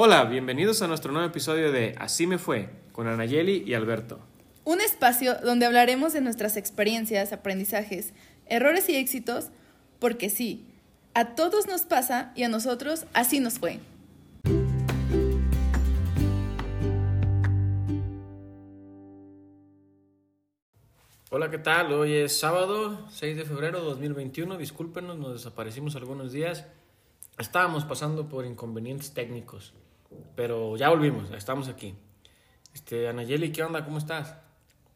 Hola, bienvenidos a nuestro nuevo episodio de Así me fue con Anayeli y Alberto. Un espacio donde hablaremos de nuestras experiencias, aprendizajes, errores y éxitos, porque sí, a todos nos pasa y a nosotros así nos fue. Hola, ¿qué tal? Hoy es sábado 6 de febrero de 2021. Discúlpenos, nos desaparecimos algunos días. Estábamos pasando por inconvenientes técnicos, pero ya volvimos, estamos aquí. Este, Anayeli, ¿qué onda? ¿Cómo estás?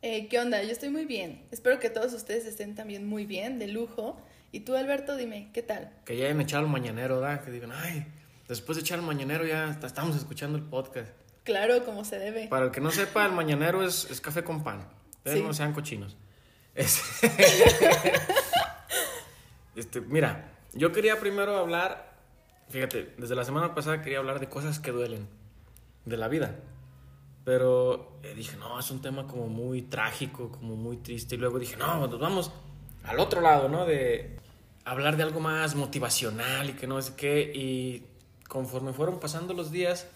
Eh, ¿Qué onda? Yo estoy muy bien. Espero que todos ustedes estén también muy bien, de lujo. Y tú, Alberto, dime, ¿qué tal? Que ya hayan echado el mañanero, ¿verdad? Que digan, ay, después de echar el mañanero ya estamos escuchando el podcast. Claro, como se debe. Para el que no sepa, el mañanero es, es café con pan. Ustedes Sí. no sean cochinos. Es- este, mira, yo quería primero hablar, fíjate, desde la semana pasada quería hablar de cosas que duelen, de la vida. Pero eh, dije, no, es un tema como muy trágico, como muy triste. Y luego dije, no, nos vamos al otro lado, ¿no? De hablar de algo más motivacional y que no sé qué. Y conforme fueron pasando los días,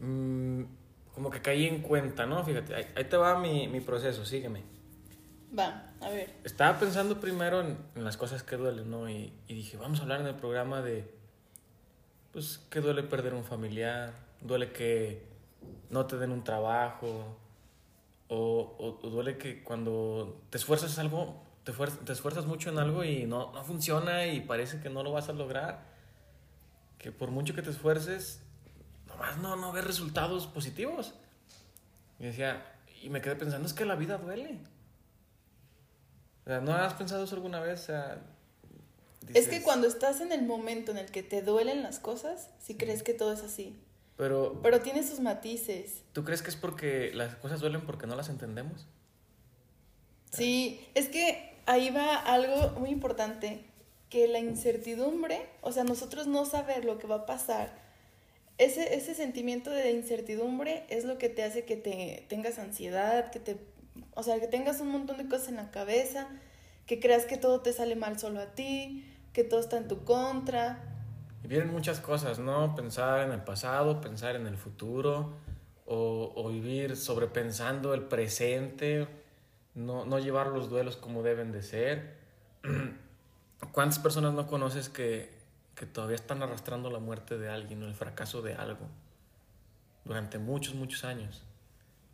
mm, como que caí en cuenta, ¿no? Fíjate, ahí, ahí te va mi, mi proceso, sígueme. Va, a ver. Estaba pensando primero en, en las cosas que duelen, ¿no? Y, y dije, vamos a hablar en el programa de, pues, que duele perder un familiar, duele que no te den un trabajo, o, o- duele que cuando te esfuerzas algo, te, te esfuerzas mucho en algo y no, no funciona y parece que no lo vas a lograr, que por mucho que te esfuerces, nomás no, no ves resultados positivos. Y decía, y me quedé pensando, es que la vida duele. O sea, ¿no has pensado eso alguna vez? O sea, Es que cuando estás en el momento en el que te duelen las cosas, sí crees que todo es así. Pero, Pero tiene sus matices. ¿tú crees que es porque las cosas duelen porque no las entendemos? Sí, es que ahí va algo muy importante, que la incertidumbre, o sea, nosotros no saber lo que va a pasar, ese, ese sentimiento de incertidumbre es lo que te hace que te tengas ansiedad, que te, o sea, que tengas un montón de cosas en la cabeza, que creas que todo te sale mal solo a ti, que todo está en tu contra. Y vienen muchas cosas, ¿no? Pensar en el pasado, pensar en el futuro, o, o vivir sobrepensando el presente, no, no llevar los duelos como deben de ser. ¿Cuántas personas no conoces que, que todavía están arrastrando la muerte de alguien o el fracaso de algo durante muchos, muchos años?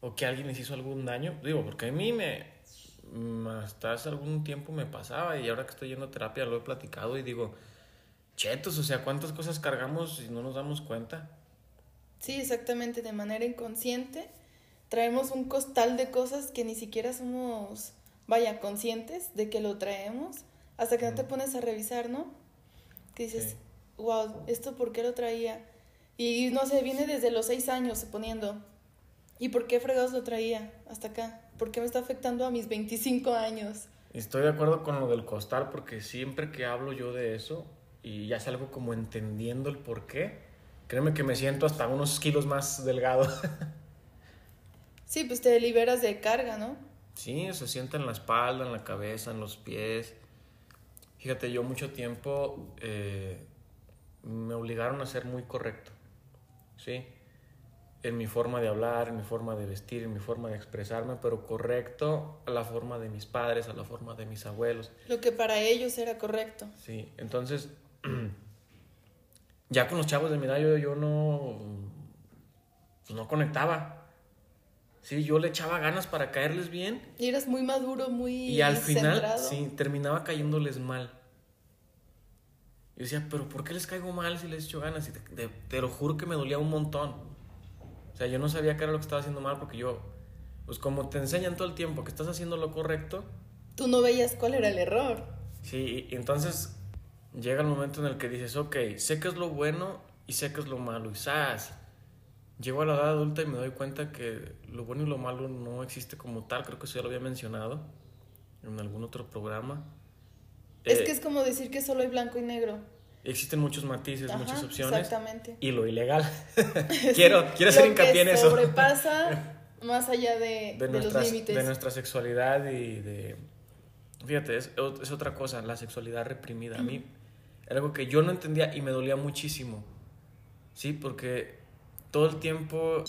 O que alguien les hizo algún daño. Digo, porque a mí me, hasta hace algún tiempo me pasaba y ahora que estoy yendo a terapia lo he platicado y digo, chetos, o sea, cuántas cosas cargamos y no nos damos cuenta. Sí, exactamente, de manera inconsciente. Traemos un costal de cosas que ni siquiera somos, vaya, conscientes de que lo traemos, hasta que no te pones a revisar, ¿no? Que dices, Sí. wow, ¿esto por qué lo traía? Y no sé, viene desde los seis años suponiendo. ¿Y por qué fregados lo traía hasta acá? ¿Por qué me está afectando a mis 25 años? Estoy de acuerdo con lo del costal porque siempre que hablo yo de eso y ya salgo como entendiendo el por qué, créeme que me siento hasta unos kilos más delgado. Sí, pues te liberas de carga, ¿no? Sí, se siente en la espalda, en la cabeza, en los pies. Fíjate, yo mucho tiempo eh, me obligaron a ser muy correcto, ¿sí? En mi forma de hablar, en mi forma de vestir, en mi forma de expresarme, pero correcto a la forma de mis padres, a la forma de mis abuelos. Lo que para ellos era correcto. Sí, entonces, ya con los chavos de mi edad yo, yo no, pues no conectaba. Sí, yo le echaba ganas para caerles bien Y eras muy maduro, muy y al final, centrado. sí, terminaba cayéndoles mal. Yo decía, pero ¿por qué les caigo mal si les echo ganas? Y te, te- te lo juro que me dolía un montón. O sea, yo no sabía qué era lo que estaba haciendo mal porque yo, pues como te enseñan todo el tiempo que estás haciendo lo correcto, Tú no veías cuál era el error. Sí, y entonces llega el momento en el que dices, ok, sé que es lo bueno y sé que es lo malo. Y ¡zas! Llego a la edad adulta y me doy cuenta que lo bueno y lo malo no existe como tal. Creo que eso ya lo había mencionado en algún otro programa. Es Eh, que es como decir que solo hay blanco y negro. Existen muchos matices, Ajá, muchas opciones. Exactamente. Y lo ilegal. quiero quiero hacer hincapié que en eso. sobrepasa más allá de, de, de los límites. de nuestra sexualidad y de... Fíjate, es, es otra cosa, la sexualidad reprimida. A mí era algo que yo no entendía y me dolía muchísimo. Sí, porque todo el tiempo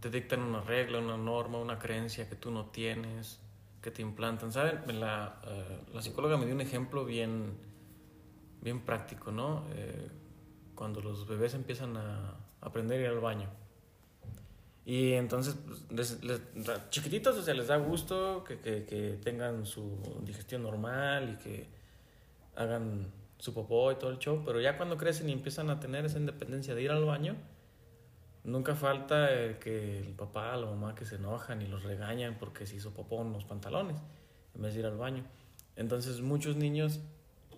te dictan una regla, una norma, una creencia que tú no tienes, que te implantan. ¿Saben? La, eh, la psicóloga me dio un ejemplo bien, bien práctico, ¿no? Eh, cuando los bebés empiezan a aprender a ir al baño. Y entonces, pues, les, chiquititos, o sea, les da gusto que, que, tengan su digestión normal y que hagan su popó y todo el show, pero ya cuando crecen y empiezan a tener esa independencia de ir al baño, nunca falta que el papá o la mamá que se enojan y los regañan porque se hizo popó en los pantalones en vez de ir al baño. Entonces muchos niños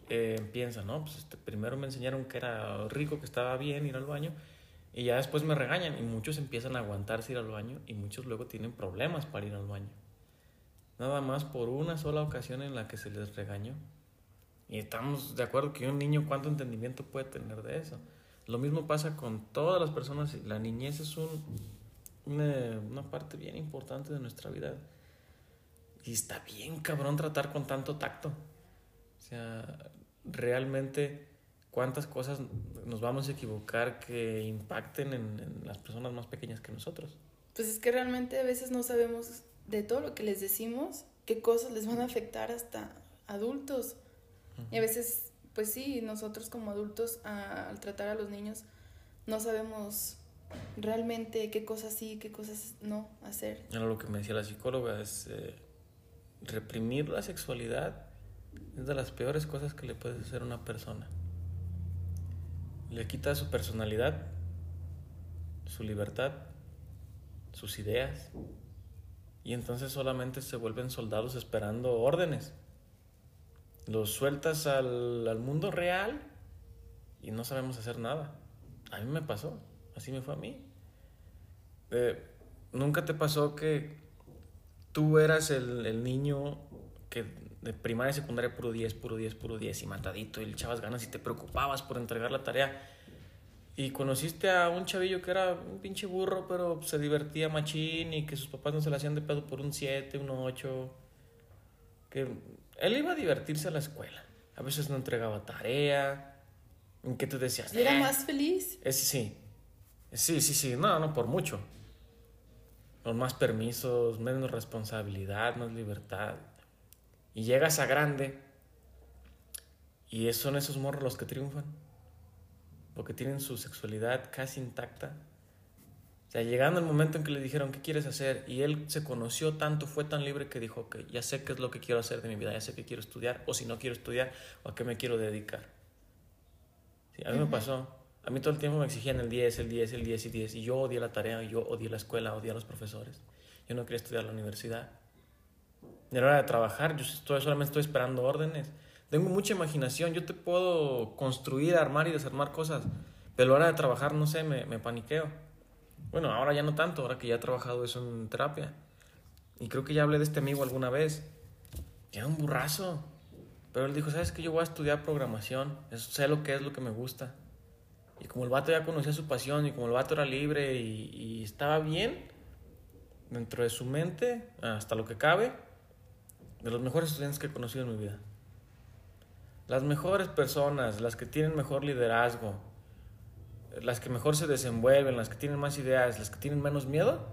eh, piensan, no, pues este, primero me enseñaron que era rico, que estaba bien ir al baño, y ya después me regañan y muchos empiezan a aguantarse ir al baño y muchos luego tienen problemas para ir al baño. Nada más por una sola ocasión en la que se les regañó. Y estamos de acuerdo que un niño cuánto entendimiento puede tener de eso. Lo mismo pasa con todas las personas. La niñez es un, una, una parte bien importante de nuestra vida. Y está bien cabrón tratar con tanto tacto. O sea, realmente cuántas cosas nos vamos a equivocar que impacten en, las personas más pequeñas que nosotros. Pues es que realmente a veces no sabemos de todo lo que les decimos, qué cosas les van a afectar hasta adultos. Y a veces, pues sí, nosotros como adultos al tratar a los niños no sabemos realmente qué cosas sí, qué cosas no hacer. Era lo que me decía la psicóloga, es eh, reprimir la sexualidad es de las peores cosas que le puedes hacer a una persona le quita su personalidad, su libertad, sus ideas, y entonces solamente se vuelven soldados esperando órdenes. Los sueltas al, mundo real y no sabemos hacer nada. A mí me pasó, así me fue a mí. Eh, ¿Nunca te pasó que tú eras el, el niño que de primaria y secundaria puro 10, puro 10, puro 10 y matadito y le echabas ganas y te preocupabas por entregar la tarea. Y conociste a un chavillo que era un pinche burro, pero se divertía machín y que sus papás no se le hacían de pedo por un 7, un 8. Que él iba a divertirse a la escuela. A veces no entregaba tarea. ¿En qué tú decías? ¿Y era eh". más feliz? Es, sí. Sí, sí, sí. No, no por mucho. Con más permisos, menos responsabilidad, más libertad. Y llegas a grande y son esos morros los que triunfan, porque tienen su sexualidad casi intacta. O sea, llegando el momento en que le dijeron, ¿qué quieres hacer? Y él se conoció tanto, fue tan libre que dijo, que ya sé qué es lo que quiero hacer de mi vida, ya sé que quiero estudiar, o si no quiero estudiar, o a qué me quiero dedicar. a mí me pasó. A mí todo el tiempo me exigían el 10, el 10, el 10 y 10, y yo odié la tarea, yo odié la escuela, odié a los profesores. Yo no quería estudiar la universidad. A la hora de trabajar, yo estoy, solamente estoy esperando órdenes. Tengo mucha imaginación, yo te puedo construir, armar y desarmar cosas, pero a la hora de trabajar, no sé, me, me paniqueo. Bueno, ahora ya no tanto, ahora que ya he trabajado eso en terapia. Y creo que ya hablé de este amigo alguna vez. Era un burrazo. Pero él dijo, ¿sabes qué? Yo voy a estudiar programación. Eso, sé lo que es lo que me gusta. Y como el vato ya conocía su pasión y como el vato era libre y, y estaba bien dentro de su mente, hasta lo que cabe, de los mejores estudiantes que he conocido en mi vida. Las mejores personas, las que tienen mejor liderazgo, las que mejor se desenvuelven, las que tienen más ideas, las que tienen menos miedo,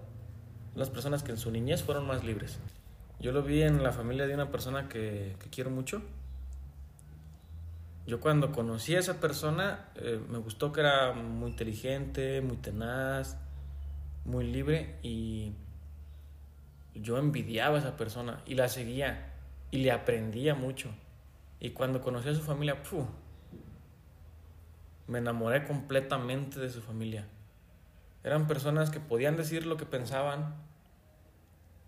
las personas que en su niñez fueron más libres. Yo lo vi en la familia de una persona que, quiero mucho. Yo cuando conocí a esa persona eh, me gustó que era muy inteligente, muy tenaz, muy libre y yo envidiaba a esa persona y la seguía y le aprendía mucho. Y cuando conocí a su familia, me enamoré completamente de su familia. Eran personas que podían decir lo que pensaban,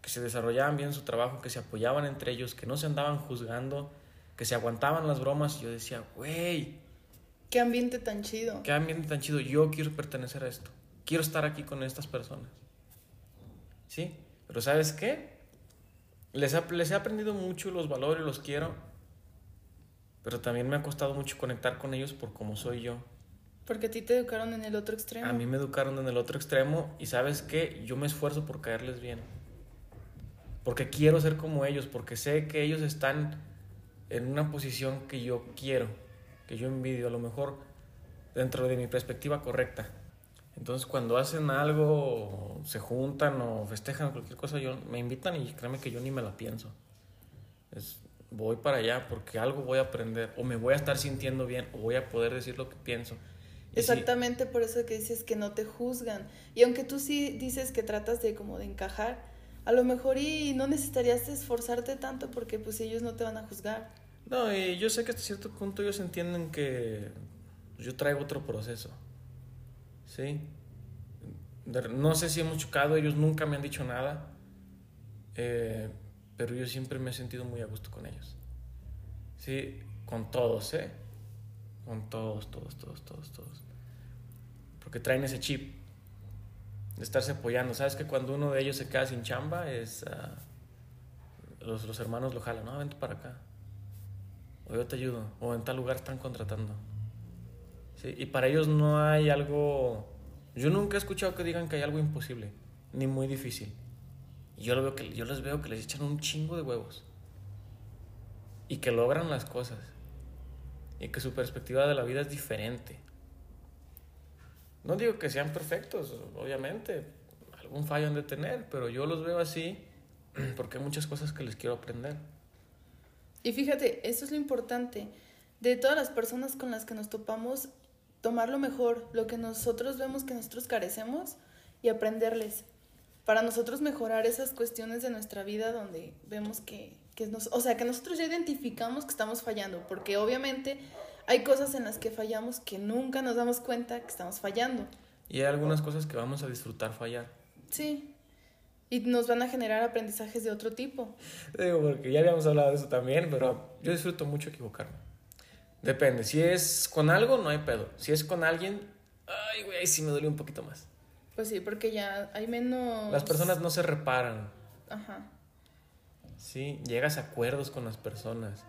que se desarrollaban bien su trabajo, que se apoyaban entre ellos, que no se andaban juzgando, que se aguantaban las bromas. Y yo decía, güey. Qué ambiente tan chido. Qué ambiente tan chido. Yo quiero pertenecer a esto. Quiero estar aquí con estas personas. ¿Sí? Pero ¿sabes qué? Les, les he aprendido mucho los valores, los quiero, pero también me ha costado mucho conectar con ellos por cómo soy yo. Porque a ti te educaron en el otro extremo. A mí me educaron en el otro extremo y sabes qué, yo me esfuerzo por caerles bien. Porque quiero ser como ellos, porque sé que ellos están en una posición que yo quiero, que yo envidio, a lo mejor dentro de mi perspectiva correcta. Entonces cuando hacen algo, se juntan o festejan cualquier cosa, yo me invitan y créeme que yo ni me la pienso. Es, voy para allá porque algo voy a aprender o me voy a estar sintiendo bien o voy a poder decir lo que pienso. Exactamente por eso que dices que no te juzgan. Y aunque tú sí dices que tratas de como de encajar, a lo mejor y no necesitarías esforzarte tanto porque pues ellos no te van a juzgar. No, y yo sé que hasta cierto punto ellos entienden que yo traigo otro proceso. ¿Sí? No sé si hemos chocado, ellos nunca me han dicho nada, eh, pero yo siempre me he sentido muy a gusto con ellos. Sí, con todos, ¿eh? Con todos, todos, todos, todos, todos. Porque traen ese chip de estarse apoyando. ¿Sabes que cuando uno de ellos se queda sin chamba es... Ah, los, los hermanos lo jalan, no, vente para acá. O yo te ayudo. O en tal lugar están contratando. Y para ellos no hay algo... Yo nunca he escuchado que digan que hay algo imposible, ni muy difícil. Yo, lo veo que, yo les veo que les echan un chingo de huevos. Y que logran las cosas. Y que su perspectiva de la vida es diferente. No digo que sean perfectos, obviamente. Algún fallo han de tener, pero yo los veo así porque hay muchas cosas que les quiero aprender. Y fíjate, eso es lo importante. De todas las personas con las que nos topamos, tomar lo mejor, lo que nosotros vemos que nosotros carecemos y aprenderles. Para nosotros mejorar esas cuestiones de nuestra vida donde vemos que, que nos, o sea, que nosotros ya identificamos que estamos fallando, porque obviamente hay cosas en las que fallamos que nunca nos damos cuenta que estamos fallando. Y hay algunas cosas que vamos a disfrutar fallar. Sí. Y nos van a generar aprendizajes de otro tipo. Digo, porque ya habíamos hablado de eso también, pero yo disfruto mucho equivocarme. Depende. Si es con algo, no hay pedo. Si es con alguien, ay, güey, sí me duele un poquito más. Pues sí, porque ya hay menos... Las personas no se reparan. Ajá. Sí, llegas a acuerdos con las personas.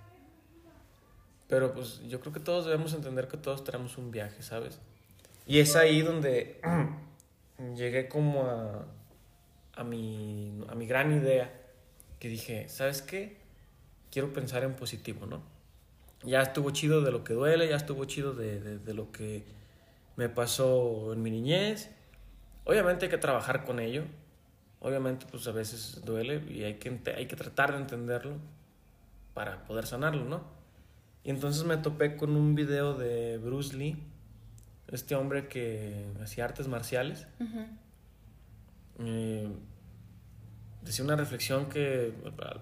Pero pues yo creo que todos debemos entender que todos tenemos un viaje, ¿sabes? Y es ahí donde llegué como a, a, mi, a mi gran idea, que dije, ¿sabes qué? Quiero pensar en positivo, ¿no? Ya estuvo chido de lo que duele, ya estuvo chido de, de, lo que me pasó en mi niñez. Obviamente hay que trabajar con ello. Obviamente pues a veces duele y hay que, hay que tratar de entenderlo para poder sanarlo, ¿no? Y entonces me topé con un video de Bruce Lee, este hombre que hacía artes marciales decía una reflexión que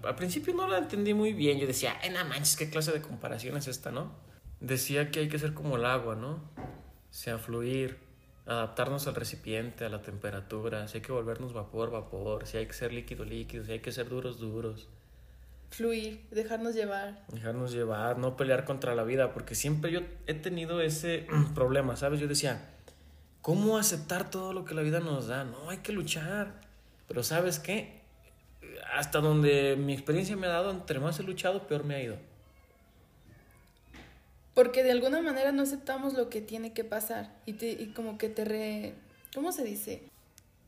al, principio no la entendí muy bien. Yo decía, ay, no manches, ¿qué clase de comparación es esta, no? Decía que hay que ser como el agua, ¿no? O sea, fluir, adaptarnos al recipiente, a la temperatura, si hay que volvernos vapor, vapor, si hay que ser líquido, líquido, si hay que ser duros, duros. Fluir, dejarnos llevar. Dejarnos llevar, no pelear contra la vida, porque siempre yo he tenido ese problema, ¿sabes? Yo decía, ¿cómo aceptar todo lo que la vida nos da? No, hay que luchar. Pero ¿sabes qué? Hasta donde mi experiencia me ha dado, entre más he luchado, peor me ha ido. Porque de alguna manera no aceptamos lo que tiene que pasar y, te, y como que te re... ¿Cómo se dice?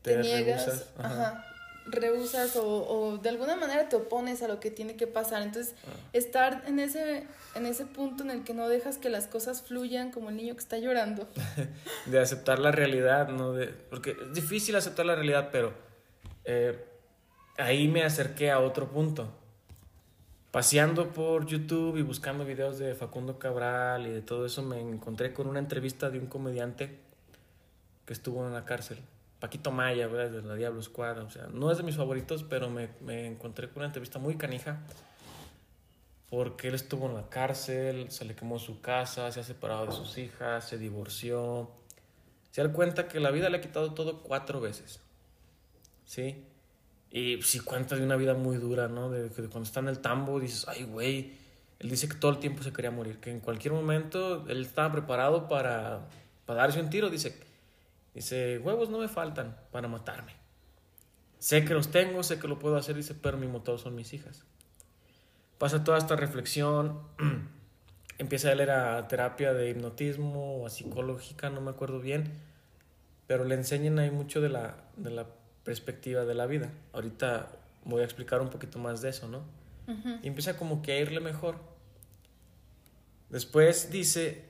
Te, niegas, ajá. rehusas o, o, de alguna manera te opones a lo que tiene que pasar. Entonces, ah. estar en ese, en ese punto en el que no dejas que las cosas fluyan como el niño que está llorando. de aceptar la realidad, ¿no? De, porque es difícil aceptar la realidad, pero... Eh, ahí me acerqué a otro punto. Paseando por YouTube y buscando videos de Facundo Cabral y de todo eso, me encontré con una entrevista de un comediante que estuvo en la cárcel. Paquito Maya, de la Diablo Squad. O sea, no es de mis favoritos, pero me, me encontré con una entrevista muy canija. Porque él estuvo en la cárcel, se le quemó su casa, se ha separado de sus hijas, se divorció. Se da cuenta que la vida le ha quitado todo cuatro veces. ¿Sí? Y si cuenta de una vida muy dura, ¿no? De, que cuando está en el tambo dices, ay, güey, él dice que todo el tiempo se quería morir, que en cualquier momento él estaba preparado para, para darse un tiro, dice, dice, huevos no me faltan para matarme. Sé que los tengo, sé que lo puedo hacer, dice, pero mi motor son mis hijas. Pasa toda esta reflexión, empieza a leer a terapia de hipnotismo o a psicológica, no me acuerdo bien, pero le enseñan ahí mucho de la, de la perspectiva de la vida. Ahorita voy a explicar un poquito más de eso, ¿no? Y empieza como que a irle mejor. Después dice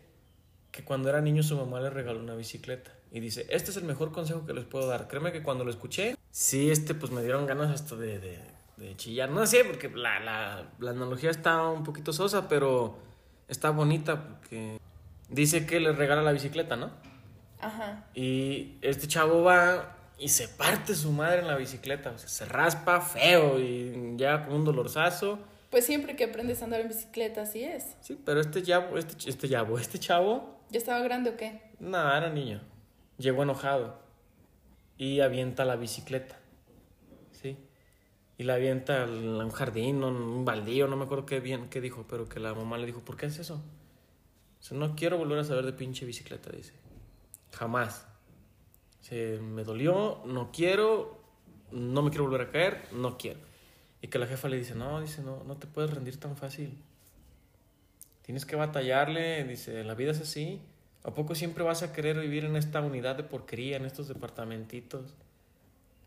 que cuando era niño su mamá le regaló una bicicleta. Y dice, este es el mejor consejo que les puedo dar. Créeme que cuando lo escuché, sí, este, pues me dieron ganas hasta de, de, de chillar. No sé, porque la, la, la analogía está un poquito sosa, pero está bonita porque dice que le regala la bicicleta, ¿no? Ajá. Y este chavo va y se parte su madre en la bicicleta. O sea, se raspa feo y ya con un dolorzazo. Pues siempre que aprendes a andar en bicicleta, así es. Sí, pero este chavo, este, este chavo, este chavo, ¿Ya estaba grande o qué? nada, era niño. Llegó enojado y avienta la bicicleta. ¿Sí? Y la avienta a un jardín, un baldío, no me acuerdo qué bien qué dijo, pero que la mamá le dijo, ¿por qué haces eso? No quiero volver a saber de pinche bicicleta, dice. Jamás. Se me dolió, no quiero, no me quiero volver a caer, no quiero. Y que la jefa le dice, no, dice, no, no te puedes rendir tan fácil. Tienes que batallarle, dice, la vida es así. ¿A poco siempre vas a querer vivir en esta unidad de porquería, en estos departamentitos?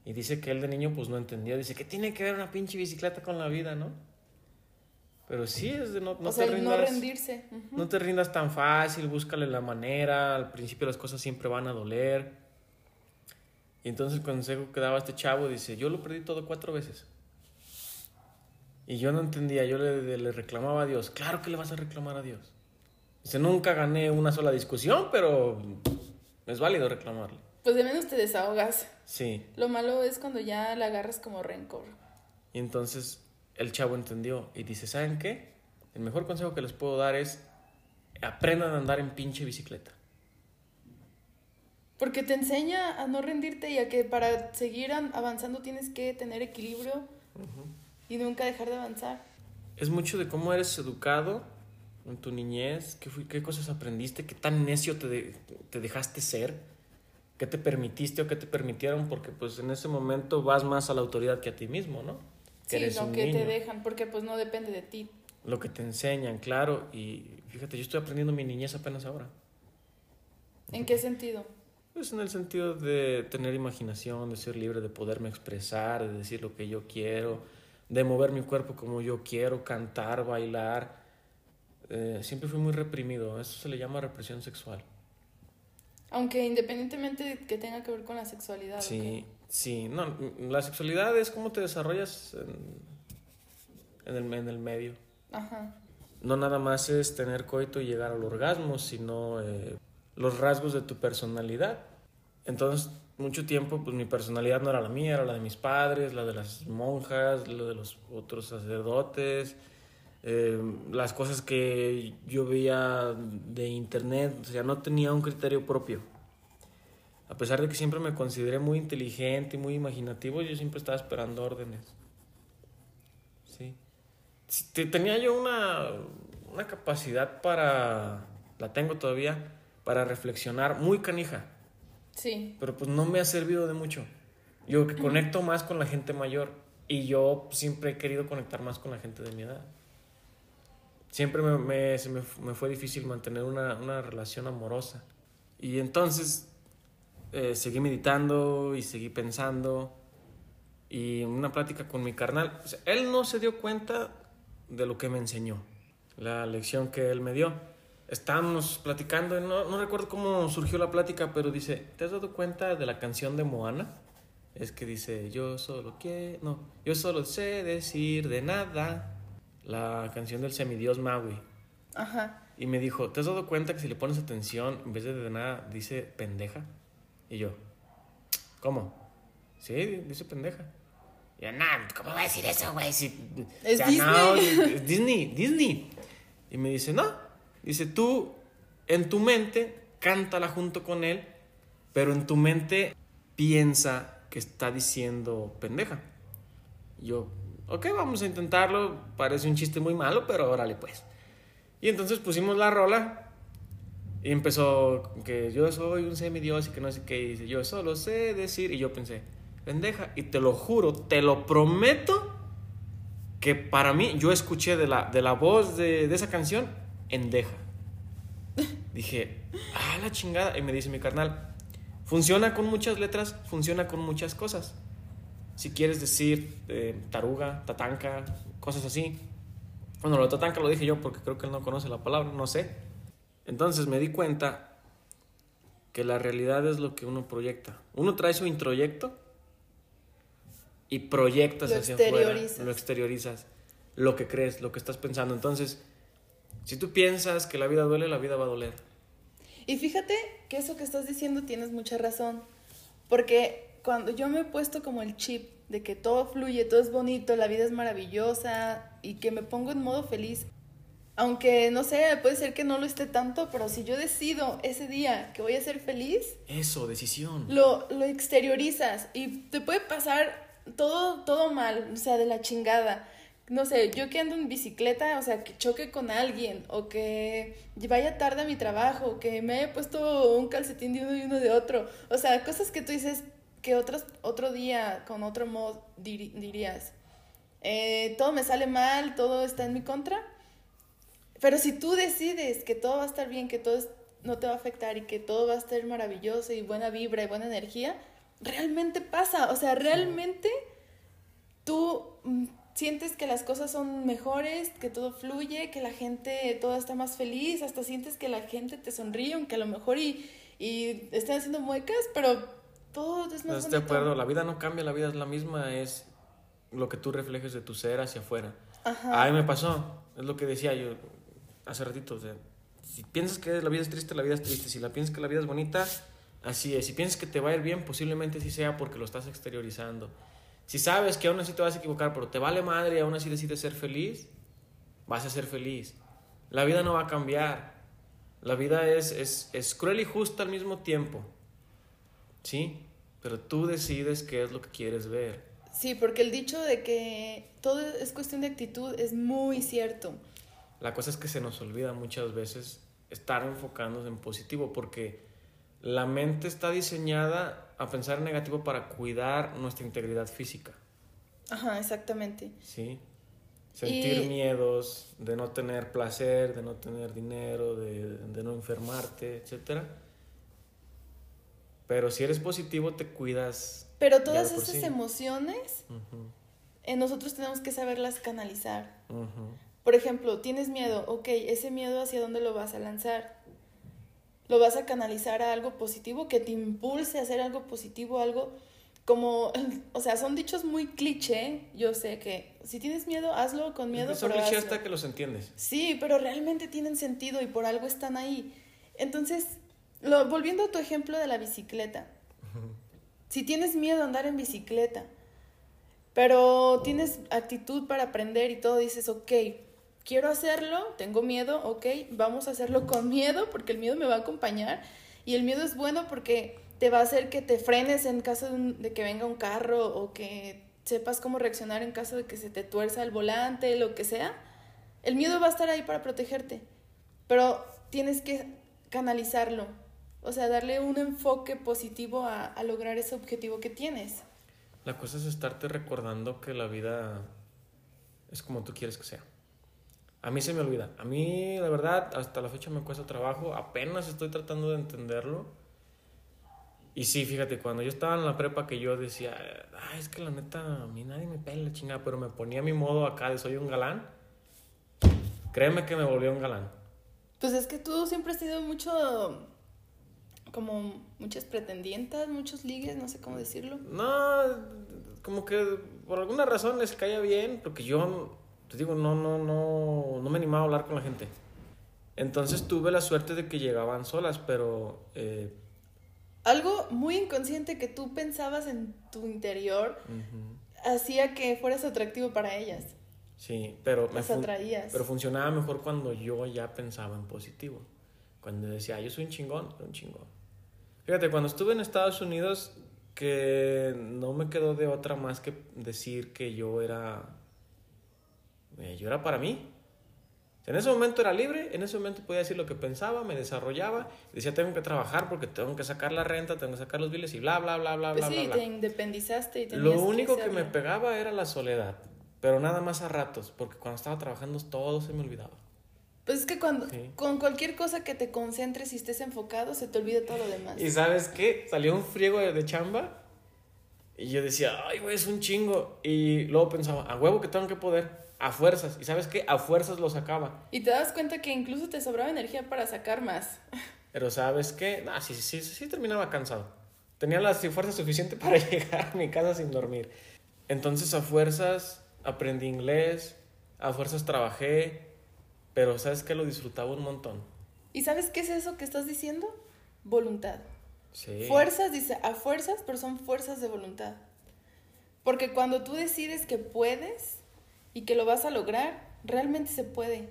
Y dice que él de niño pues no entendía. Dice, ¿qué tiene que ver una pinche bicicleta con la vida, no? Pero sí, es de no, no o sea, te no rindas. No te rindas tan fácil, búscale la manera. Al principio las cosas siempre van a doler. Y entonces el consejo que daba este chavo dice, yo lo perdí todo cuatro veces. Y yo no entendía, yo le, le reclamaba a Dios. Claro que le vas a reclamar a Dios. Dice, nunca gané una sola discusión, pero es válido reclamarle. Pues de menos te desahogas. Sí. Lo malo es cuando ya la agarras como rencor. Y entonces el chavo entendió y dice, ¿saben qué? El mejor consejo que les puedo dar es aprendan a andar en pinche bicicleta. Porque te enseña a no rendirte y a que para seguir an- avanzando tienes que tener equilibrio y nunca dejar de avanzar. Es mucho de cómo eres educado en tu niñez, qué, fui- qué cosas aprendiste, qué tan necio te, de- te dejaste ser, qué te permitiste o qué te permitieron, porque pues en ese momento vas más a la autoridad que a ti mismo, ¿no? Que Sí, lo que te niño. dejan, porque pues no depende de ti. Lo que te enseñan, claro. Y fíjate, yo estoy aprendiendo mi niñez apenas ahora. ¿En qué sentido? Pues en el sentido de tener imaginación, de ser libre, de poderme expresar, de decir lo que yo quiero, de mover mi cuerpo como yo quiero, cantar, bailar. Eh, siempre fui muy reprimido. Eso se le llama represión sexual. Aunque independientemente de que tenga que ver con la sexualidad. Sí, sí. No, m- la sexualidad es cómo te desarrollas en, en el, en el medio. Ajá. No nada más es tener coito y llegar al orgasmo, sino eh, los rasgos de tu personalidad. Entonces, mucho tiempo, pues mi personalidad no era la mía, era la de mis padres, la de las monjas, la de los otros sacerdotes, eh, las cosas que yo veía de internet, o sea, no tenía un criterio propio. A pesar de que siempre me consideré muy inteligente y muy imaginativo, yo siempre estaba esperando órdenes. Sí. Sí, te- Tenía yo una, una capacidad para, la tengo todavía, para reflexionar muy canija, Sí. pero pues no me ha servido de mucho. Yo que conecto más con la gente mayor y yo siempre he querido conectar más con la gente de mi edad. Siempre me, me- se me, me fue difícil mantener una, una relación amorosa. Y entonces eh, seguí meditando y seguí pensando. Y una plática con mi carnal, o sea, él no se dio cuenta de lo que me enseñó, la lección que él me dio. Estábamos platicando, no, no recuerdo cómo surgió la plática, pero dice, ¿te has dado cuenta de la canción de Moana? Es que dice, yo solo quiero, no, yo solo sé decir de nada. La canción del semidios Maui. Ajá. Y me dijo, ¿te has dado cuenta que si le pones atención, en vez de de nada, dice pendeja? Y yo, ¿cómo? Sí, dice pendeja. Y yo, nah, ¿cómo va a decir eso, güey? Si, Es no, Disney. es Disney, Disney. Y me dice, no. Dice, tú, en tu mente, cántala junto con él, pero en tu mente piensa que está diciendo pendeja. Yo, ok, vamos a intentarlo. Parece un chiste muy malo, pero órale, pues. Y entonces pusimos la rola y empezó que yo soy un semidios y que no sé qué. Y dice, yo solo sé decir. Y yo pensé, pendeja. Y te lo juro, te lo prometo que para mí, yo escuché de la, de la voz de, de esa canción, endeja. Dije, ah, la chingada. Y me dice mi carnal, funciona con muchas letras, funciona con muchas cosas. Si quieres decir eh, taruga, tatanca, cosas así. Bueno, lo tatanca lo dije yo porque creo que él no conoce la palabra, no sé. Entonces me di cuenta que la realidad es lo que uno proyecta. Uno trae su introyecto y proyectas Lo hacia afuera, lo exteriorizas, lo que crees, lo que estás pensando. Entonces, si tú piensas que la vida duele, la vida va a doler. Y fíjate que eso que estás diciendo tienes mucha razón. Porque cuando yo me he puesto como el chip de que todo fluye, todo es bonito, la vida es maravillosa y que me pongo en modo feliz, aunque no sé, puede ser que no lo esté tanto, pero si yo decido ese día que voy a ser feliz, Eso, decisión. lo, lo exteriorizas y te puede pasar todo, todo mal, o sea, de la chingada. No sé, yo que ando en bicicleta, o sea, que choque con alguien, o que vaya tarde a mi trabajo, o que me haya puesto un calcetín de uno y uno de otro. O sea, cosas que tú dices que otros, otro día, con otro modo, dirías. eh, todo me sale mal, todo está en mi contra. Pero si tú decides que todo va a estar bien, que todo no te va a afectar y que todo va a estar maravilloso y buena vibra y buena energía, realmente pasa. O sea, realmente tú mm, sientes que las cosas son mejores, que todo fluye, que la gente, todo está más feliz, hasta sientes que la gente te sonríe, aunque a lo mejor y, y están haciendo muecas, pero todo es más Estoy de acuerdo, la vida no cambia, la vida es la misma, es lo que tú reflejes de tu ser hacia afuera. Ajá. A mí me pasó, es lo que decía yo hace ratito, o sea, si piensas que la vida es triste, la vida es triste, si la piensas que la vida es bonita, así es, si piensas que te va a ir bien, posiblemente sí sea porque lo estás exteriorizando. Si sabes que aún así te vas a equivocar, pero te vale madre y aún así decides ser feliz, vas a ser feliz. La vida no va a cambiar. La vida es, es, es cruel y justa al mismo tiempo. ¿Sí? Pero tú decides qué es lo que quieres ver. Sí, porque el dicho de que todo es cuestión de actitud es muy cierto. La cosa es que se nos olvida muchas veces estar enfocándonos en positivo porque la mente está diseñada a pensar en negativo para cuidar nuestra integridad física, Ajá, exactamente. ¿sí? Sentir Y- miedos de no tener placer, de no tener dinero, de, de no enfermarte, etc. Pero si eres positivo te cuidas. Pero todas esas sí. emociones, eh, nosotros tenemos que saberlas canalizar. Por ejemplo, tienes miedo, ok, ese miedo hacia dónde lo vas a lanzar. Lo vas a canalizar a algo positivo que te impulse a hacer algo positivo, algo como, o sea, son dichos muy cliché. Yo sé que si tienes miedo, hazlo con miedo. Son hazlo. hasta que los entiendes. Sí, pero realmente tienen sentido y por algo están ahí. Entonces, lo, volviendo a tu ejemplo de la bicicleta. Si tienes miedo a andar en bicicleta, pero tienes actitud para aprender y todo, dices, ok, quiero hacerlo, tengo miedo, ok, vamos a hacerlo con miedo porque el miedo me va a acompañar y el miedo es bueno porque te va a hacer que te frenes en caso de, un- de que venga un carro o que sepas cómo reaccionar en caso de que se te tuerza el volante, lo que sea. El miedo va a estar ahí para protegerte, pero tienes que canalizarlo, o sea, darle un enfoque positivo a, a lograr ese objetivo que tienes. La cosa es estarte recordando que la vida es como tú quieres que sea. A mí se me olvida. A mí, la verdad, hasta la fecha me cuesta trabajo. Apenas estoy tratando de entenderlo. Y sí, fíjate, cuando yo estaba en la prepa que yo decía, ay, es que la neta, a mí nadie me pela la chingada, pero me ponía mi modo acá de soy un galán. Créeme que me volvió un galán. Pues es que tú siempre has tenido mucho, como muchas pretendientas, muchos ligues, no sé cómo decirlo. No, como que por alguna razón les caía bien, porque yo, te digo, no, no, no, no me animaba a hablar con la gente. Entonces tuve la suerte de que llegaban solas, pero eh, Algo muy inconsciente que tú pensabas en tu interior ujú, hacía que fueras atractivo para ellas. sí, pero me Las fun- atraías. pero funcionaba mejor cuando yo ya pensaba en positivo. Cuando decía, yo soy un chingón, soy un chingón. Fíjate, cuando estuve en Estados Unidos, que no me quedó de otra más que decir que yo era. Eh, yo era para mí. En ese momento era libre, en ese momento podía decir lo que pensaba, me desarrollaba, decía tengo que trabajar porque tengo que sacar la renta, tengo que sacar los biles y bla, bla, bla, bla, Pues bla, sí, bla, te bla. independizaste y Lo único que hacerlo. me pegaba era la soledad, pero nada más a ratos, porque cuando estaba trabajando todo se me olvidaba. Pues es que cuando, Sí. con cualquier cosa que te concentres y estés enfocado, se te olvida todo lo demás. ¿Y sabes qué? Salió un friego de, de chamba y yo decía, ay, güey, es un chingo. Y luego pensaba, a huevo que tengo que poder, a fuerzas. ¿Y sabes qué? A fuerzas lo sacaba. Y te das cuenta que incluso te sobraba energía para sacar más. Pero sabes qué, ah, sí, sí, sí, sí terminaba cansado. Tenía la fuerza suficiente para llegar a mi casa sin dormir. Entonces a fuerzas aprendí inglés, a fuerzas trabajé, pero sabes que lo disfrutaba un montón. ¿Y sabes qué es eso que estás diciendo? Voluntad. Sí. Fuerzas, dice, a fuerzas, pero son fuerzas de voluntad. Porque cuando tú decides que puedes y que lo vas a lograr, realmente se puede.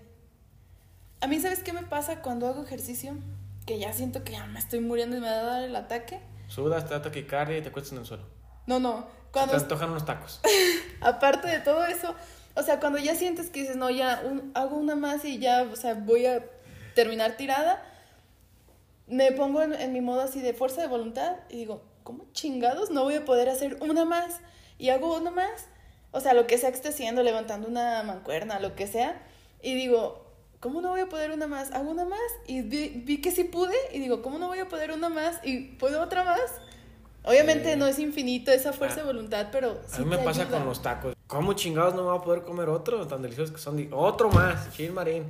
A mí, ¿sabes qué me pasa cuando hago ejercicio? Que ya siento que ya me estoy muriendo y me va a dar el ataque. Sudas, te da taquicardia y te cuestas en el suelo. No, no. Cuando... te antojan unos tacos. Aparte de todo eso, o sea, cuando ya sientes que dices, no, ya hago una más y ya, o sea, voy a terminar tirada, me pongo en, en mi modo así de fuerza de voluntad y digo, ¿cómo chingados no voy a poder hacer una más? y hago uno más, o sea, lo que sea que esté haciendo, levantando una mancuerna, lo que sea, y digo, ¿cómo no voy a poder una más? Hago una más y vi, que sí pude y digo, ¿cómo no voy a poder una más y puedo otra más? Obviamente no es infinito esa fuerza de ah. voluntad, pero sí A mí me pasa con los tacos. ¿Cómo chingados no voy a poder comer otro? Tan deliciosos que son. Otro más, chin marín.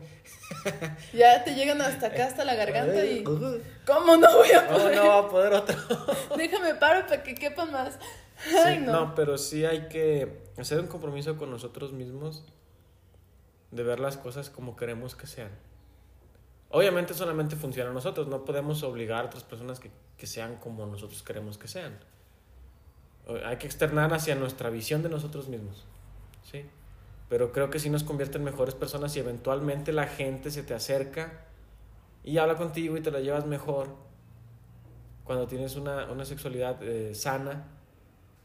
Ya te llegan hasta acá, hasta la garganta y... ¿Cómo no voy a poder? ¿Cómo no va a poder otro? Déjame paro para que quepan más no. pero sí hay que hacer un compromiso con nosotros mismos de ver las cosas como queremos que sean. Obviamente solamente funciona a nosotros, no podemos obligar a otras personas que, que sean como nosotros queremos que sean. Hay que externar hacia nuestra visión de nosotros mismos. ¿sí? Pero creo que sí nos convierte en mejores personas y eventualmente la gente se te acerca y habla contigo y te la llevas mejor cuando tienes una, una sexualidad eh, sana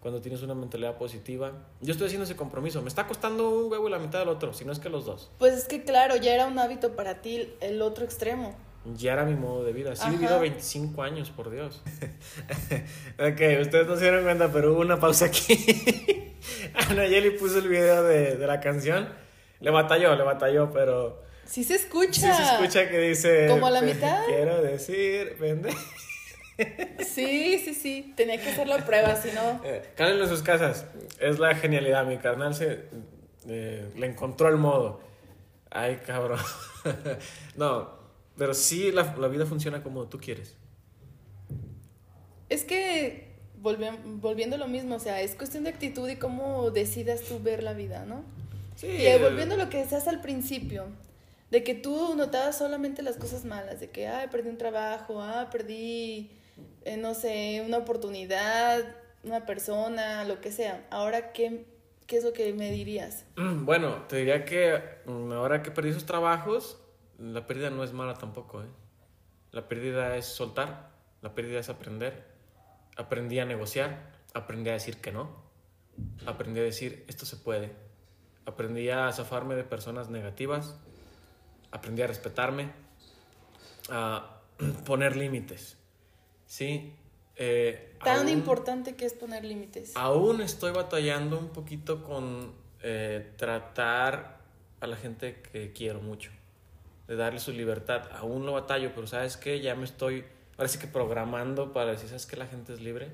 cuando tienes una mentalidad positiva. Yo estoy haciendo ese compromiso. Me está costando un huevo y la mitad del otro, si no es que los dos. Pues es que claro, ya era un hábito para ti el otro extremo. Ya era mi modo de vida. Sí he vivido 25 años, por Dios. ok, ustedes no se dieron cuenta, pero hubo una pausa aquí. Ana Yeli puso el video de, de la canción. Le batalló, le batalló, pero... Sí se escucha. Sí se escucha que dice... ¿Como a la mitad? Quiero decir, vende. Sí, sí, sí. Tenía que hacer la prueba, si no. Eh, en sus casas. Es la genialidad. Mi carnal se eh, le encontró el modo. Ay, cabrón. no, pero sí la, vida funciona como tú quieres. Es que volviendo a lo mismo, o sea, es cuestión de actitud y cómo decidas tú ver la vida, ¿no? Sí. Y volviendo a lo que decías al principio, de que tú notabas solamente las cosas malas, de que, ay, perdí un trabajo, ah, perdí eh, no sé, una oportunidad, una persona, lo que sea. Ahora, ¿qué, qué es lo que me dirías? Bueno, te diría que mm, ahora que perdí esos trabajos, la pérdida no es mala tampoco. ¿eh? La pérdida es soltar, la pérdida es aprender. Aprendí a negociar, aprendí a decir que no, aprendí a decir esto se puede, aprendí a zafarme de personas negativas, aprendí a respetarme, a poner límites. Sí. Eh, Tan importante que es poner límites. Aún estoy batallando un poquito con eh, tratar a la gente que quiero mucho, de darle su libertad. Aún lo batallo, pero ¿sabes qué? Ya me estoy, parece que programando para decir, ¿sabes que la gente es libre?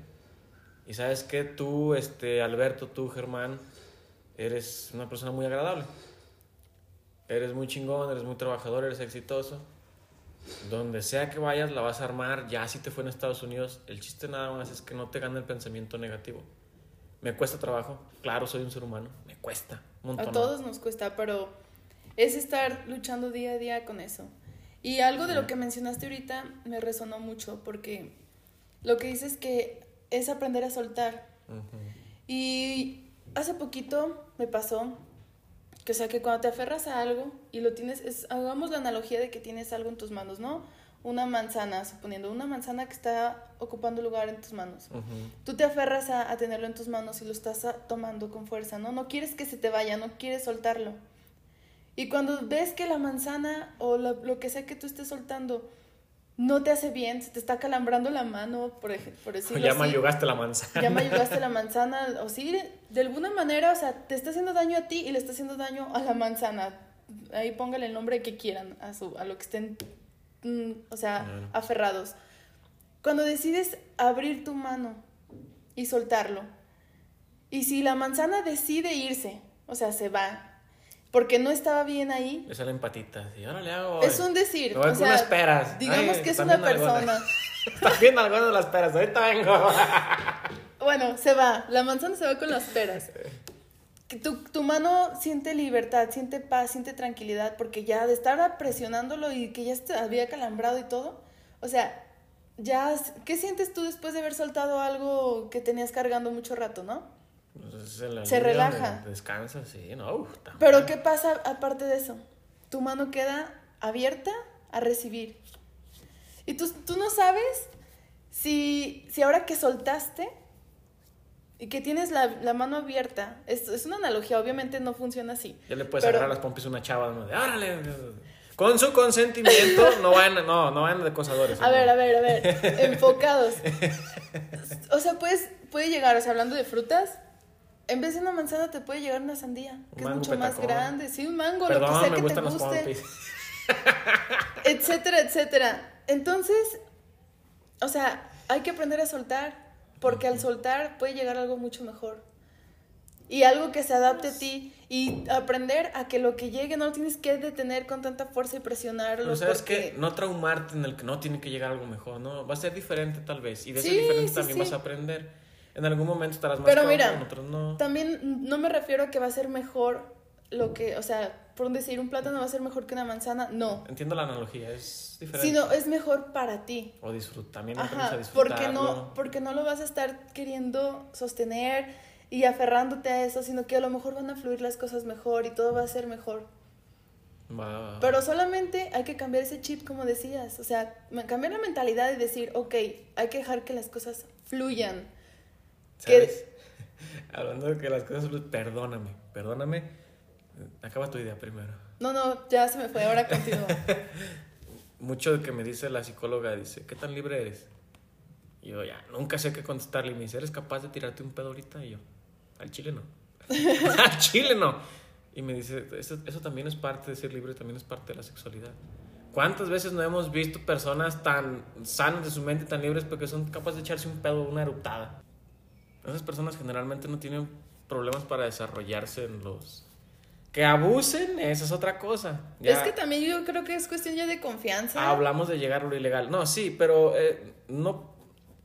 Y ¿sabes qué? Tú, este, Alberto, tú, Germán, eres una persona muy agradable. Eres muy chingón, eres muy trabajador, eres exitoso donde sea que vayas la vas a armar, ya si te fue en Estados Unidos, el chiste nada más es que no te gane el pensamiento negativo. Me cuesta trabajo, claro, soy un ser humano, me cuesta un A todos nos cuesta, pero es estar luchando día a día con eso. Y algo de lo que mencionaste ahorita me resonó mucho porque lo que dices que es aprender a soltar. Y hace poquito me pasó que o sea, que cuando te aferras a algo y lo tienes, es, hagamos la analogía de que tienes algo en tus manos, ¿no? Una manzana, suponiendo una manzana que está ocupando lugar en tus manos. Tú te aferras a, tenerlo en tus manos y lo estás tomando con fuerza, ¿no? No quieres que se te vaya, no quieres soltarlo. Y cuando ves que la manzana o lo que sea que tú estés soltando no te hace bien, se te está calambrando la mano, por, ejemplo, por decirlo ya me ayudaste la manzana. Ya me ayudaste la manzana, o sí, de alguna manera, o sea, te está haciendo daño a ti y le está haciendo daño a la manzana. Ahí póngale el nombre que quieran a, su, a lo que estén, mm, o sea, aferrados. Cuando decides abrir tu mano y soltarlo, y si la manzana decide irse, o sea, se va, porque no estaba bien ahí. Le salen patitas y ahora le hago. Es un decir. Voy o con sea, unas peras. Digamos Ay, que es una persona. Están bien algunas las peras, ahorita vengo. Bueno, se va. La manzana se va con las peras. Tu, tu mano siente libertad, siente paz, siente tranquilidad, porque ya de estar presionándolo y que ya se había calambrado y todo, o sea, ya, ¿qué sientes tú después de haber soltado algo que tenías cargando mucho rato, no? Pues Se relaja. Descansa, sí, no. uf, Pero. ¿qué pasa aparte de eso? Tu mano queda abierta a recibir. Y tú, tú no sabes si, si ahora que soltaste y que tienes la, la mano abierta, es, es una analogía, obviamente no funciona así. Ya le puedes Pero- agarrar las pompis a una chava, ¿no? De, órale. Con su consentimiento, no vayan, no, no vayan de acosadores. A ver, a ver, a ver, enfocados. O sea, puedes, puede llegar, o sea, hablando de frutas, en vez de una manzana te puede llegar una sandía, que es mucho más grande, sí, un mango, lo que sea me que te gustan guste. etcétera, etcétera. Entonces, o sea, hay que aprender a soltar, porque al soltar puede llegar algo mucho mejor. Y algo que se adapte a ti y aprender a que lo que llegue no lo tienes que detener con tanta fuerza y presionarlo. Pero sabes porque... que no traumarte en el que no tiene que llegar algo mejor, ¿no? Va a ser diferente tal vez. Y de Sí, ser diferente sí, también sí. vas a aprender. En algún momento estarás más Pero cómodo, mira, en otros no. También no me refiero a que va a ser mejor lo que, o sea, por decir un plátano va a ser mejor que una manzana, no. Entiendo la analogía, es diferente. Sino es mejor para ti. O disfrutar, también aprendes a Ajá, disfrutarlo. porque no, porque no lo vas a estar queriendo sostener y aferrándote a eso, sino que a lo mejor van a fluir las cosas mejor y todo va a ser mejor. Va. Pero solamente hay que cambiar ese chip, como decías, o sea, cambiar la mentalidad y decir, ok, hay que dejar que las cosas fluyan. ¿Sabes? Hablando de que las cosas... Perdóname, perdóname. Acaba tu idea primero. No, no, ya se me fue, ahora continúo. Mucho de que me dice la psicóloga, dice, ¿qué tan libre eres? Y yo ya, nunca sé qué contestarle. Y me dice, ¿eres capaz de tirarte un pedo ahorita? Y yo, al chile no. al chile no. Y me dice, eso, eso también es parte de ser libre, también es parte de la sexualidad. ¿Cuántas veces no hemos visto personas tan sanas de su mente, tan libres, porque son capaces de echarse un pedo, una eruptada? Esas personas generalmente no tienen problemas para desarrollarse en los... Que abusen, esa es otra cosa. Ya- Es que también yo creo que es cuestión ya de confianza. Hablamos de llegar a lo ilegal. No, sí, pero eh, no,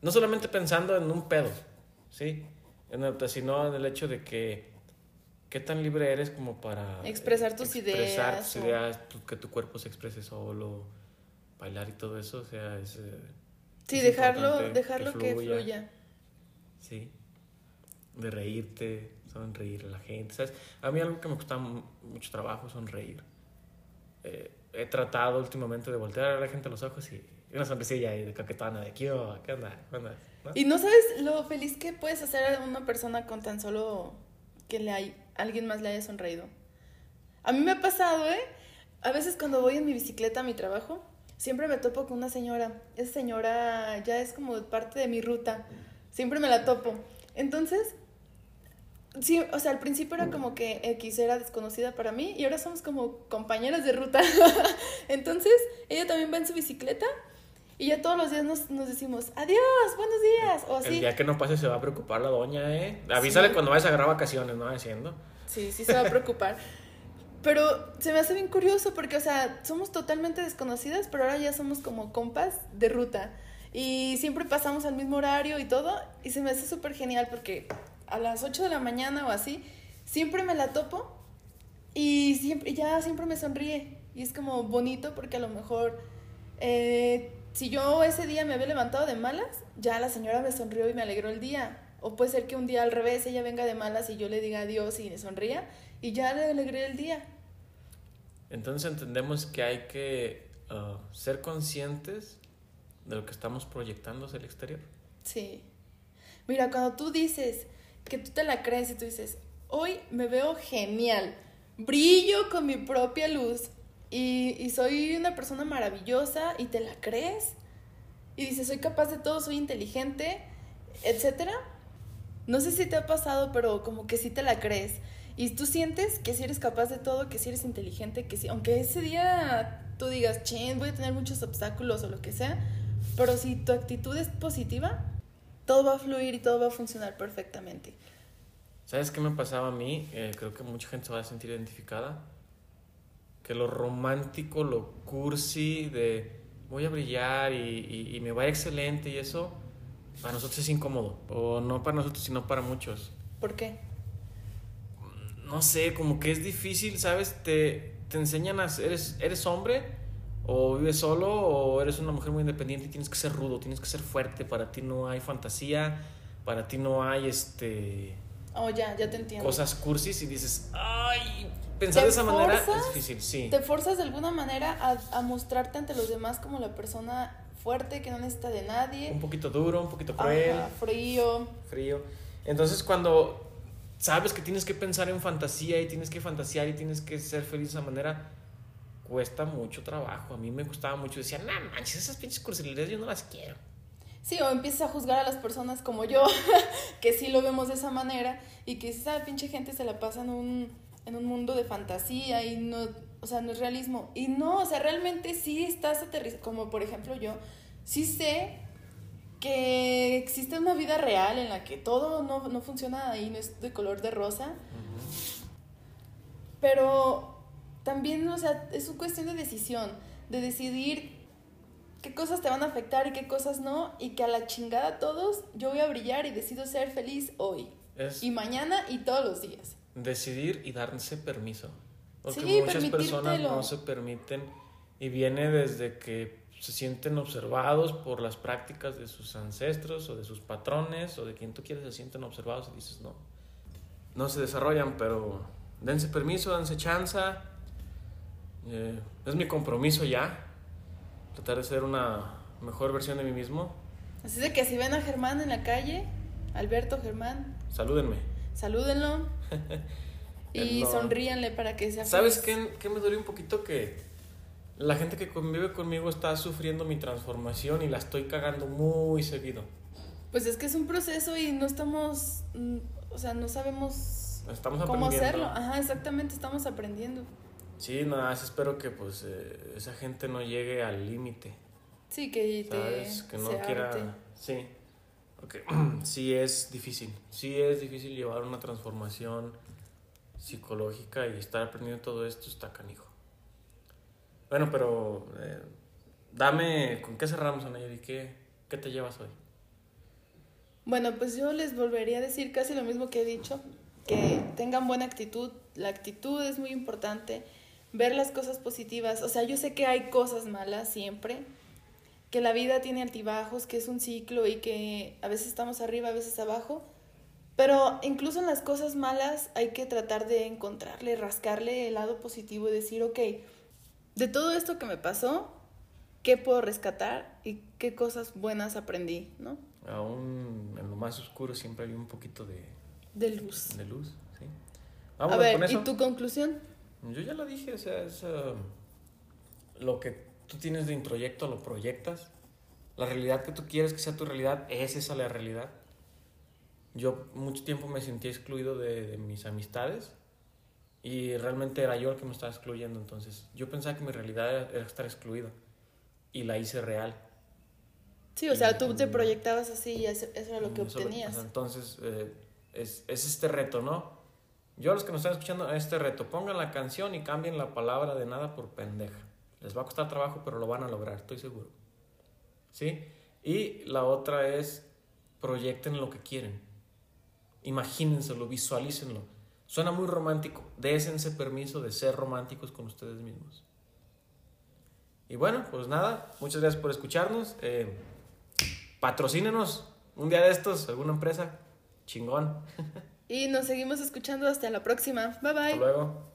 no solamente pensando en un pedo, ¿sí? En el- sino en el hecho de que qué tan libre eres como para... Expresar tus expresar ideas tus ideas, tu- que tu cuerpo se exprese solo, bailar y todo eso, o sea, es... eh, sí, es dejarlo, dejarlo que fluya. Sí. De reírte, sonreír a la gente. ¿Sabes? A mí algo que me cuesta mu- mucho trabajo sonreír. Eh, he tratado últimamente de voltear a la gente los ojos y una sonrisilla ahí de coquetona, de. ¿Qué onda? ¿Qué onda? ¿No? Y no sabes lo feliz que puedes hacer a una persona con tan solo que le hay, alguien más le haya sonreído. A mí me ha pasado, ¿eh? A veces cuando voy en mi bicicleta a mi trabajo, siempre me topo con una señora. Esa señora ya es como parte de mi ruta. Siempre me la topo. Entonces, sí, o sea, al principio era como que X era desconocida para mí y ahora somos como compañeras de ruta. Entonces, ella también va en su bicicleta y ya todos los días nos, nos decimos, adiós, buenos días, o El así. día que no pase se va a preocupar la doña, ¿eh? Avísale Sí. cuando vayas a agarrar vacaciones, ¿no? Diciendo. Sí, sí se va a preocupar. Pero se me hace bien curioso porque, o sea, somos totalmente desconocidas, pero ahora ya somos como compas de ruta. Y siempre pasamos al mismo horario y todo. Y se me hace súper genial porque a las 8 de la mañana o así, siempre me la topo y siempre, ya siempre me sonríe. Y es como bonito porque a lo mejor, eh, si yo ese día me había levantado de malas, ya la señora me sonrió y me alegró el día. O puede ser que un día al revés ella venga de malas y yo le diga adiós y me sonría y ya le alegré el día. Entonces entendemos que hay que uh, ser conscientes de lo que estamos proyectando hacia el exterior. Sí. Mira, cuando tú dices que tú te la crees y tú dices, hoy me veo genial, brillo con mi propia luz y, y soy una persona maravillosa y te la crees y dices, soy capaz de todo, soy inteligente, etcétera. No sé si te ha pasado, pero como que sí te la crees. Y tú sientes que si eres capaz de todo, que si eres inteligente, que si, aunque ese día tú digas, chen, voy a tener muchos obstáculos o lo que sea, pero si tu actitud es positiva, todo va a fluir y todo va a funcionar perfectamente. ¿Sabes qué me pasaba a mí? Eh, creo que mucha gente se va a sentir identificada. que lo romántico, lo cursi de voy a brillar y, y, me va excelente y eso, para nosotros es incómodo. O no para nosotros, sino para muchos. ¿Por qué? No sé, como que es difícil, ¿sabes? Te, te enseñan a... Eres, eres hombre o vives solo o eres una mujer muy independiente y tienes que ser rudo, tienes que ser fuerte. Para ti no hay fantasía, para ti no hay este... Oh, ya, ya te entiendo. Cosas cursis y dices, ay, pensar de esa manera es difícil, sí. Te forzas de alguna manera a, a, mostrarte ante los demás como la persona fuerte que no necesita de nadie. Un poquito duro, un poquito cruel. frío. Frío. Entonces cuando sabes que tienes que pensar en fantasía y tienes que fantasear y tienes que ser feliz de esa manera, cuesta mucho trabajo. A mí me gustaba mucho. Decía, no manches, esas pinches cursilidades yo no las quiero. Sí, o empiezas a juzgar a las personas como yo, que sí lo vemos de esa manera y que esa pinche gente se la pasa en un en un mundo de fantasía y no, o sea, no es realismo. Y no, o sea, realmente sí estás aterrizado, como por ejemplo yo, sí sé que existe una vida real en la que todo no, no funciona y no es de color de rosa. Pero también, o sea, es una cuestión de decisión, de decidir qué cosas te van a afectar y qué cosas no, y que a la chingada todos yo voy a brillar y decido ser feliz hoy. Y mañana y todos los días decidir y darse permiso. Porque muchas personas no se permiten y viene desde que se sienten observados por las prácticas de sus ancestros o de sus patrones o de quien tú quieres se sienten observados y dices no. No se desarrollan, pero dense permiso, dense chance. Eh, es mi compromiso ya. Tratar de ser una mejor versión de mí mismo. Así de que si ven a Germán en la calle, Alberto Germán. Salúdenme salúdenlo y sonríanle para que sea ¿Sabes qué, qué, me duele un poquito? Que la gente que convive conmigo está sufriendo mi transformación y la estoy cagando muy seguido. Pues es que es un proceso y no estamos, mm, o sea, no sabemos cómo hacerlo. Ajá, exactamente, estamos aprendiendo. Sí, nada más espero que pues eh, esa gente no llegue al límite. Sí, que ¿Sabes? que no quiera... Sí. Porque sí es difícil, sí es difícil llevar una transformación psicológica y estar aprendiendo todo esto está canijo. Bueno, pero eh, dame, ¿con qué cerramos, Anayeli? ¿Qué, ¿Qué te llevas hoy? Bueno, pues yo les volvería a decir casi lo mismo que he dicho, que tengan buena actitud, la actitud es muy importante, ver las cosas positivas, o sea, yo sé que hay cosas malas siempre, que la vida tiene altibajos, que es un ciclo y que a veces estamos arriba, a veces abajo. Pero incluso en las cosas malas hay que tratar de encontrarle, rascarle el lado positivo y decir, ok, de todo esto que me pasó, ¿qué puedo rescatar y qué cosas buenas aprendí, ¿no? Aún en lo más oscuro siempre hay un poquito de... De luz. De luz, sí. a ver, ¿y tu conclusión? Yo ya lo dije, o sea, es uh, lo que tú tienes de introyecto, lo proyectas. La realidad que tú quieres que sea tu realidad, es esa la realidad. Yo mucho tiempo me sentí excluido de, mis amistades y realmente era yo el que me estaba excluyendo. Entonces yo pensaba que mi realidad era, estar excluido y la hice real. Sí, o sea, tú te proyectabas así y eso, era lo que obtenías. entonces eh, es, es este reto, ¿no? Yo a los que nos están escuchando, este reto, pongan la canción y cambien la palabra de nada por pendeja. Les va a costar trabajo, pero lo van a lograr, estoy seguro. ¿Sí? Y la otra es proyecten lo que quieren. Imagínenselo, visualícenlo. Suena muy romántico. Désense permiso de ser románticos con ustedes mismos. Y bueno, pues nada, muchas gracias por escucharnos. Eh, patrocínenos un día de estos, alguna empresa. Chingón. Y nos seguimos escuchando hasta la próxima. Bye bye. Hasta luego.